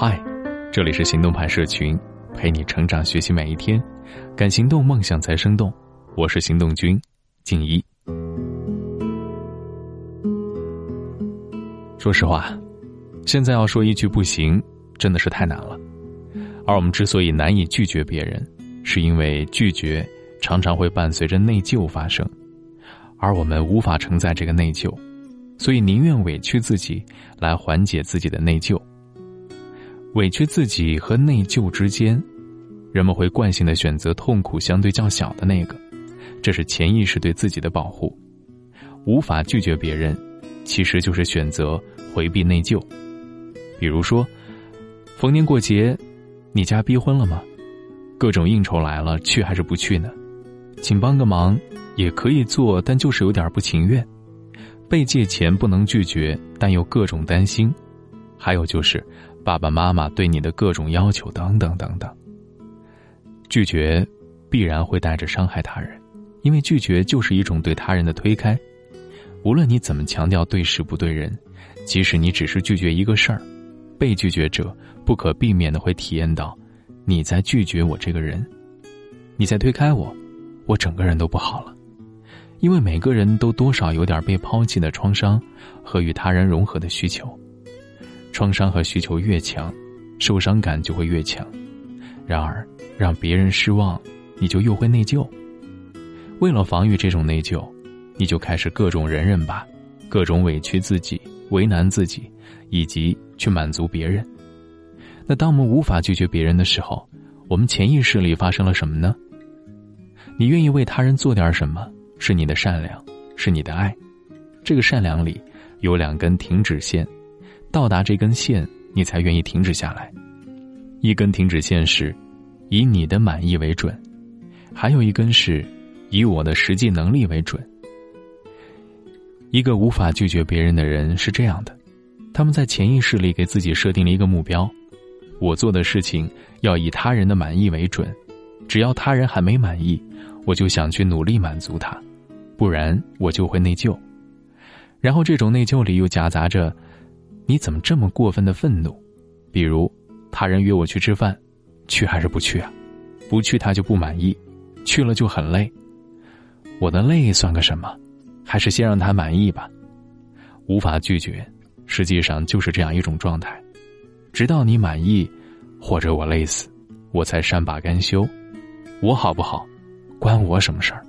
嗨，这里是行动派社群，陪你成长学习每一天，敢行动，梦想才生动。我是行动君静一。说实话，现在要说一句不行，真的是太难了。而我们之所以难以拒绝别人，是因为拒绝常常会伴随着内疚发生，而我们无法承载这个内疚，所以宁愿委屈自己来缓解自己的内疚。委屈自己和内疚之间，人们会惯性的选择痛苦相对较小的那个，这是潜意识对自己的保护。无法拒绝别人，其实就是选择回避内疚。比如说，逢年过节，你家逼婚了吗？各种应酬来了，去还是不去呢？请帮个忙，也可以做，但就是有点不情愿。被借钱不能拒绝，但又各种担心。还有就是。爸爸妈妈对你的各种要求，等等等等。拒绝必然会带着伤害他人，因为拒绝就是一种对他人的推开。无论你怎么强调对事不对人，即使你只是拒绝一个事儿，被拒绝者不可避免的会体验到你在拒绝我这个人，你在推开我，我整个人都不好了。因为每个人都多少有点被抛弃的创伤和与他人融合的需求。创伤和需求越强，受伤感就会越强。然而，让别人失望，你就又会内疚。为了防御这种内疚，你就开始各种忍忍吧，各种委屈自己、为难自己，以及去满足别人。那当我们无法拒绝别人的时候，我们潜意识里发生了什么呢？你愿意为他人做点什么，是你的善良，是你的爱。这个善良里有两根停止线。到达这根线，你才愿意停止下来。一根停止线是，以你的满意为准；还有一根是，以我的实际能力为准。一个无法拒绝别人的人是这样的，他们在潜意识里给自己设定了一个目标：我做的事情要以他人的满意为准，只要他人还没满意，我就想去努力满足他，不然我就会内疚。然后这种内疚里又夹杂着。你怎么这么过分的愤怒？比如，他人约我去吃饭，去还是不去啊？不去他就不满意，去了就很累。我的累算个什么？还是先让他满意吧。无法拒绝，实际上就是这样一种状态。直到你满意，或者我累死，我才善罢甘休。我好不好，关我什么事儿？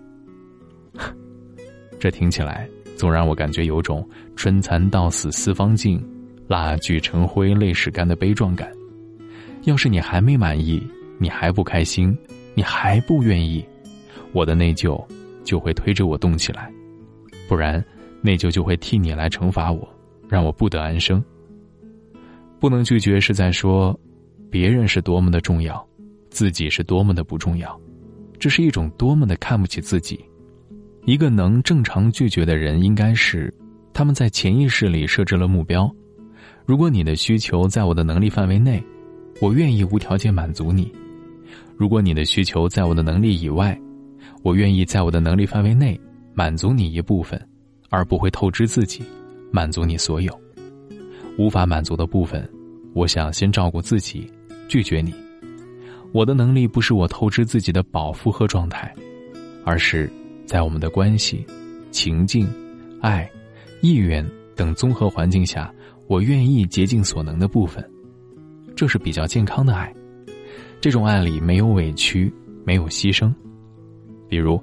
这听起来总让我感觉有种春蚕到死丝方尽。蜡炬成灰泪始干的悲壮感。要是你还没满意，你还不开心，你还不愿意，我的内疚就会推着我动起来，不然内疚就会替你来惩罚我，让我不得安生。不能拒绝是在说，别人是多么的重要，自己是多么的不重要，这是一种多么的看不起自己。一个能正常拒绝的人，应该是他们在潜意识里设置了目标。如果你的需求在我的能力范围内，我愿意无条件满足你；如果你的需求在我的能力以外，我愿意在我的能力范围内满足你一部分，而不会透支自己，满足你所有。无法满足的部分，我想先照顾自己，拒绝你。我的能力不是我透支自己的饱负荷状态，而是在我们的关系、情境、爱、意愿等综合环境下。我愿意竭尽所能的部分，这是比较健康的爱。这种爱里没有委屈，没有牺牲。比如，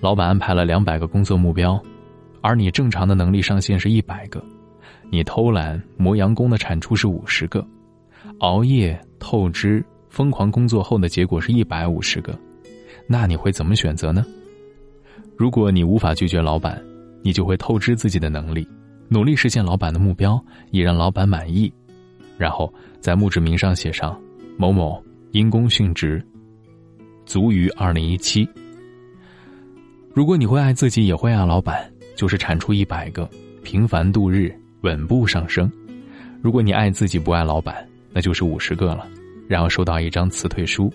老板安排了两百个工作目标，而你正常的能力上限是一百个，你偷懒磨洋工的产出是五十个，熬夜透支疯狂工作后的结果是一百五十个，那你会怎么选择呢？如果你无法拒绝老板，你就会透支自己的能力。努力实现老板的目标，以让老板满意，然后在墓志铭上写上“某某因公殉职，卒于二零一七”。如果你会爱自己，也会爱老板，就是产出一百个，平凡度日，稳步上升。如果你爱自己不爱老板，那就是五十个了，然后收到一张辞退书。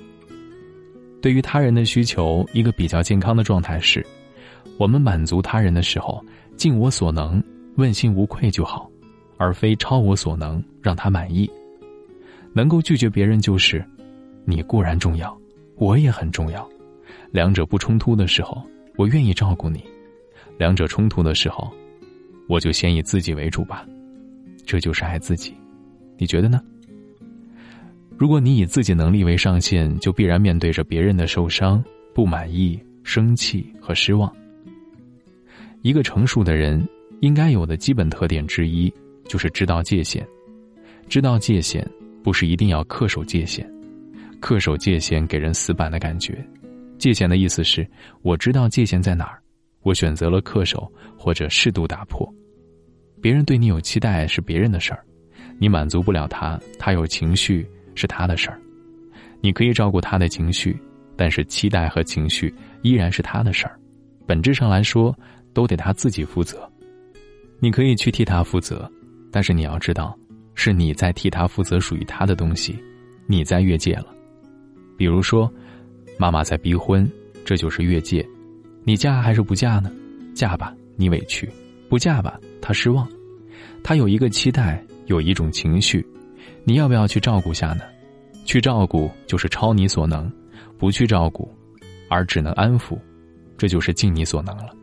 对于他人的需求，一个比较健康的状态是，我们满足他人的时候，尽我所能。问心无愧就好，而非超我所能让他满意。能够拒绝别人，就是你固然重要，我也很重要。两者不冲突的时候，我愿意照顾你；两者冲突的时候，我就先以自己为主吧。这就是爱自己，你觉得呢？如果你以自己能力为上限，就必然面对着别人的受伤、不满意、生气和失望。一个成熟的人应该有的基本特点之一，就是知道界限。知道界限，不是一定要恪守界限，恪守界限给人死板的感觉。界限的意思是，我知道界限在哪儿，我选择了恪守或者适度打破。别人对你有期待是别人的事儿，你满足不了他，他有情绪是他的事儿。你可以照顾他的情绪，但是期待和情绪依然是他的事儿。本质上来说，都得他自己负责。你可以去替他负责，但是你要知道，是你在替他负责属于他的东西，你在越界了。比如说。妈妈在逼婚，这就是越界。你嫁还是不嫁呢？嫁吧，你委屈；不嫁吧，他失望。他有一个期待，有一种情绪，你要不要去照顾下呢？去照顾就是超你所能，不去照顾，而只能安抚，这就是尽你所能了。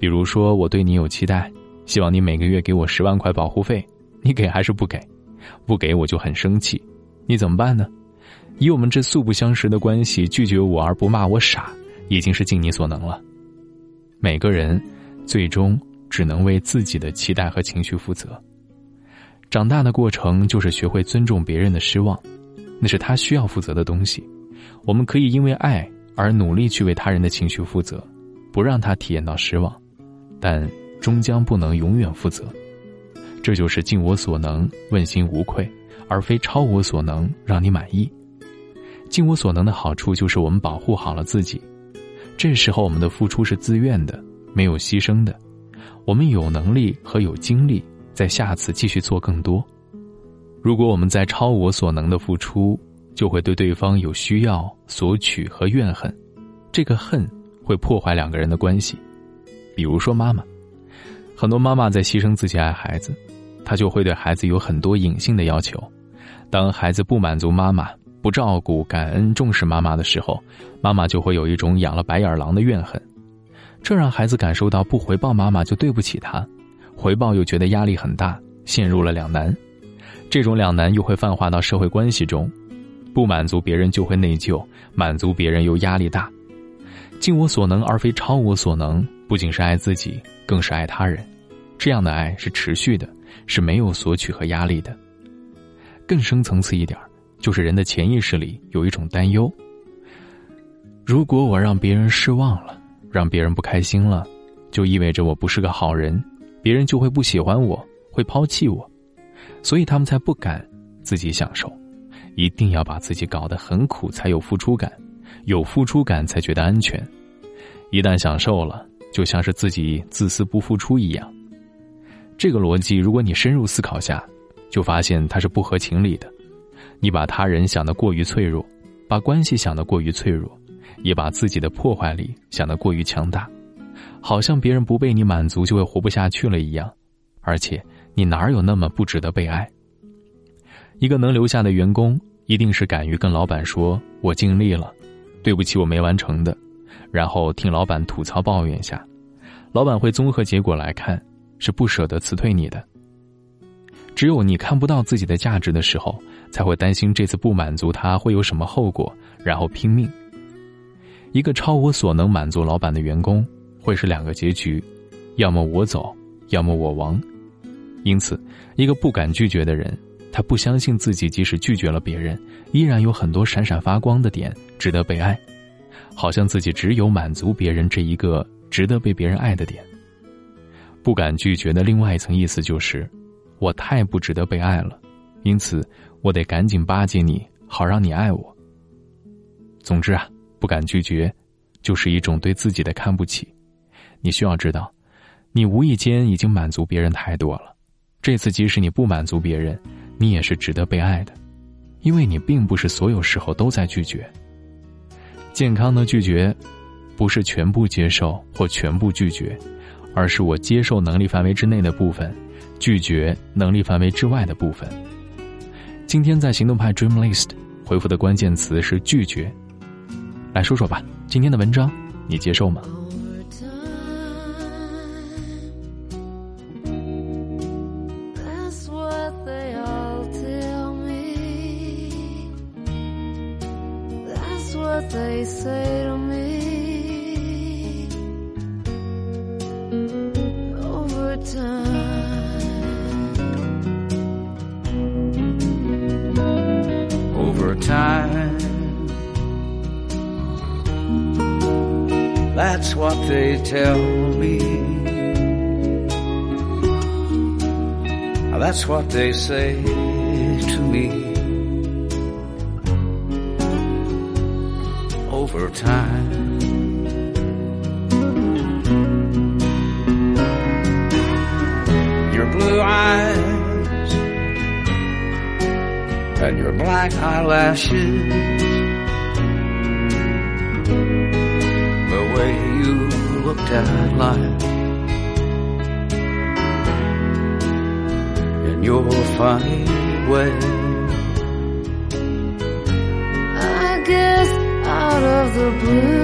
比如说，我对你有期待，希望你每个月给我十万块保护费，你给还是不给？不给我就很生气，你怎么办呢？以我们这素不相识的关系拒绝我而不骂我傻，已经是尽你所能了。每个人最终只能为自己的期待和情绪负责。长大的过程就是学会尊重别人的失望，那是他需要负责的东西。我们可以因为爱而努力去为他人的情绪负责，不让他体验到失望，但终将不能永远负责。这就是尽我所能，问心无愧，而非超我所能，让你满意。尽我所能的好处就是我们保护好了自己，这时候我们的付出是自愿的，没有牺牲的，我们有能力和有精力在下次继续做更多。如果我们在超我所能的付出，就会对对方有需要、索取和怨恨，这个恨会破坏两个人的关系。比如说妈妈，很多妈妈在牺牲自己爱孩子，她就会对孩子有很多隐性的要求，当孩子不满足妈妈。不照顾、感恩、重视妈妈的时候，妈妈就会有一种养了白眼狼的怨恨，这让孩子感受到不回报妈妈就对不起她，回报又觉得压力很大，陷入了两难。这种两难又会泛化到社会关系中，不满足别人就会内疚，满足别人又压力大。尽我所能而非超我所能，不仅是爱自己，更是爱他人。这样的爱是持续的，是没有索取和压力的。更深层次一点就是人的潜意识里有一种担忧：如果我让别人失望了，让别人不开心了，就意味着我不是个好人，别人就会不喜欢我，会抛弃我，所以他们才不敢自己享受，一定要把自己搞得很苦才有付出感，有付出感才觉得安全。一旦享受了，就像是自己自私不付出一样。这个逻辑，如果你深入思考下，就发现它是不合情理的。你把他人想得过于脆弱，把关系想得过于脆弱，也把自己的破坏力想得过于强大，好像别人不被你满足就会活不下去了一样。而且你哪有那么不值得被爱？一个能留下的员工，一定是敢于跟老板说“我尽力了，对不起我没完成的”，然后听老板吐槽抱怨下，老板会综合结果来看，是不舍得辞退你的。只有你看不到自己的价值的时候。才会担心这次不满足他会有什么后果，然后拼命。一个超我所能满足老板的员工，会是两个结局：要么我走，要么我亡。因此，一个不敢拒绝的人，他不相信自己即使拒绝了别人，依然有很多闪闪发光的点值得被爱，好像自己只有满足别人这一个值得被别人爱的点。不敢拒绝的另外一层意思就是，我太不值得被爱了，因此。我得赶紧巴结你，好让你爱我。总之啊，不敢拒绝，就是一种对自己的看不起。你需要知道，你无意间已经满足别人太多了。这次即使你不满足别人，你也是值得被爱的，因为你并不是所有时候都在拒绝。健康的拒绝，不是全部接受或全部拒绝，而是我接受能力范围之内的部分，拒绝能力范围之外的部分。今天在行动派 Dream List 回复的关键词是拒绝。来说说吧，今天的文章你接受吗 That's what they tell me. That's what they say to me. Over time. Your blue eyes and your black eyelashes. You looked at life. In your funny way. I guess out of the blue.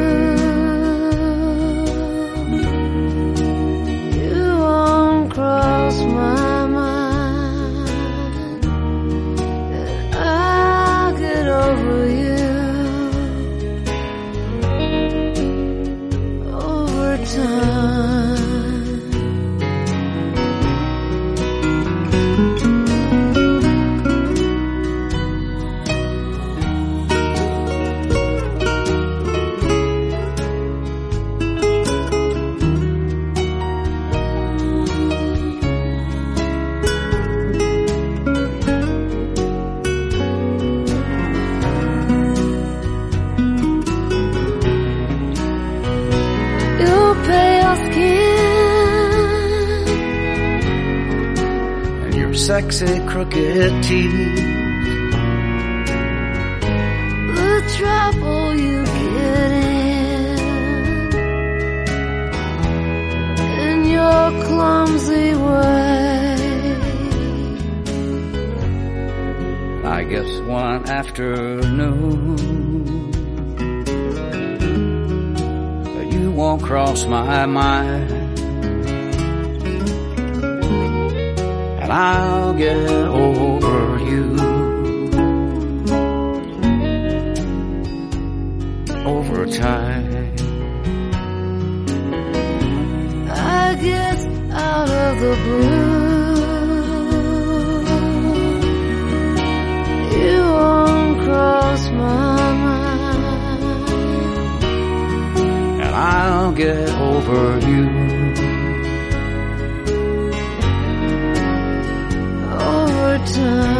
Sexy crooked teeth. The trouble you get in, in your clumsy way. I guess one afternoon you won't cross my mind. And I'll get over you. Over time, I get out of the blue. You won't cross my mind, and I'll get over you. time.